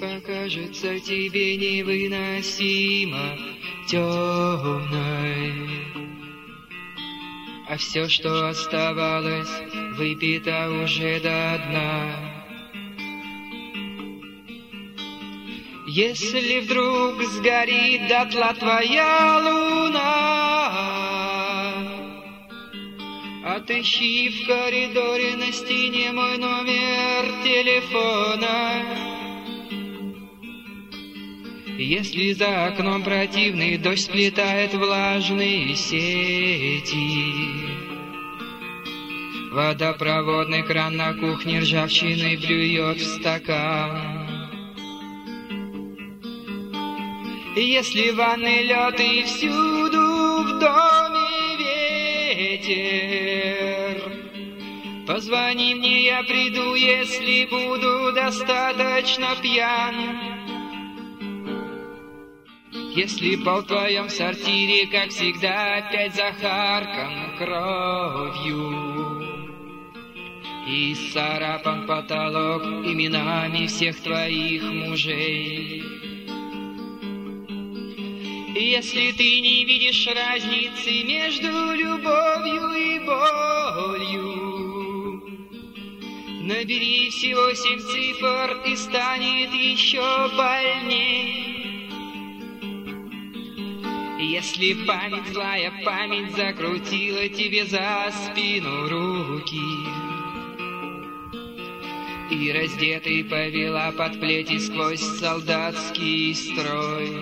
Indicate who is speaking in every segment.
Speaker 1: покажется тебе невыносимо темной. А все, что оставалось, выпито уже до дна. Если вдруг сгорит дотла твоя луна, Отыщи в коридоре на стене мой номер телефона. Если за окном противный дождь сплетает влажные сети, Водопроводный кран на кухне ржавчиной блюет в стакан. Если ванны лед и всюду в доме ветер, Позвони мне, я приду, если буду достаточно пьян. Если пол в твоем сортире, как всегда, опять захаркан кровью, И сарапан потолок именами всех твоих мужей. Если ты не видишь разницы между любовью Набери всего семь цифр и станет еще больней. Если память, злая память закрутила тебе за спину руки, И раздетый повела под плети сквозь солдатский строй,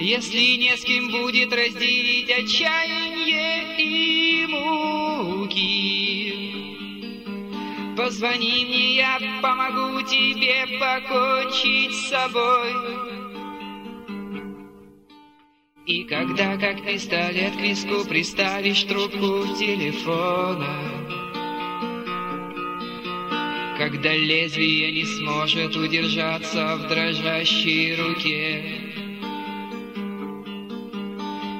Speaker 1: если не с кем будет разделить отчаяние и муки. Позвони мне, я помогу тебе покончить с собой. И когда, как пистолет к виску, приставишь трубку телефона, когда лезвие не сможет удержаться в дрожащей руке,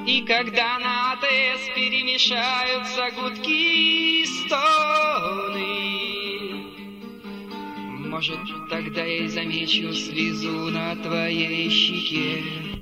Speaker 1: и когда на АТС перемешаются гудки и стоны, Может, тогда я и замечу слезу на твоей щеке.